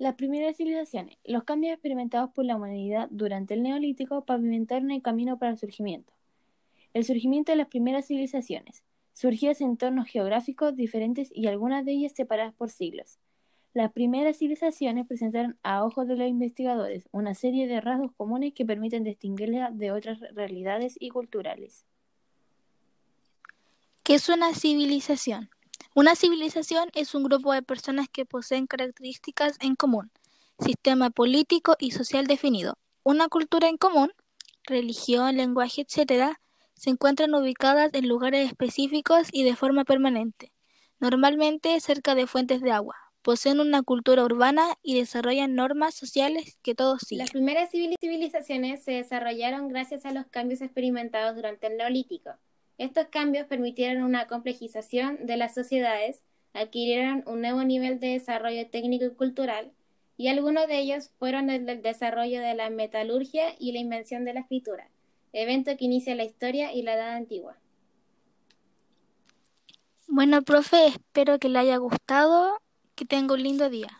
Las primeras civilizaciones. Los cambios experimentados por la humanidad durante el Neolítico pavimentaron el camino para el surgimiento. El surgimiento de las primeras civilizaciones. Surgidas en entornos geográficos diferentes y algunas de ellas separadas por siglos. Las primeras civilizaciones presentaron a ojos de los investigadores una serie de rasgos comunes que permiten distinguirlas de otras realidades y culturales. ¿Qué es una civilización? Una civilización es un grupo de personas que poseen características en común, sistema político y social definido, una cultura en común, religión, lenguaje, etc., se encuentran ubicadas en lugares específicos y de forma permanente, normalmente cerca de fuentes de agua, poseen una cultura urbana y desarrollan normas sociales que todos siguen. Las primeras civilizaciones se desarrollaron gracias a los cambios experimentados durante el Neolítico. Estos cambios permitieron una complejización de las sociedades, adquirieron un nuevo nivel de desarrollo técnico y cultural, y algunos de ellos fueron el desarrollo de la metalurgia y la invención de la escritura, evento que inicia la historia y la edad antigua. Bueno, profe, espero que le haya gustado que tenga un lindo día.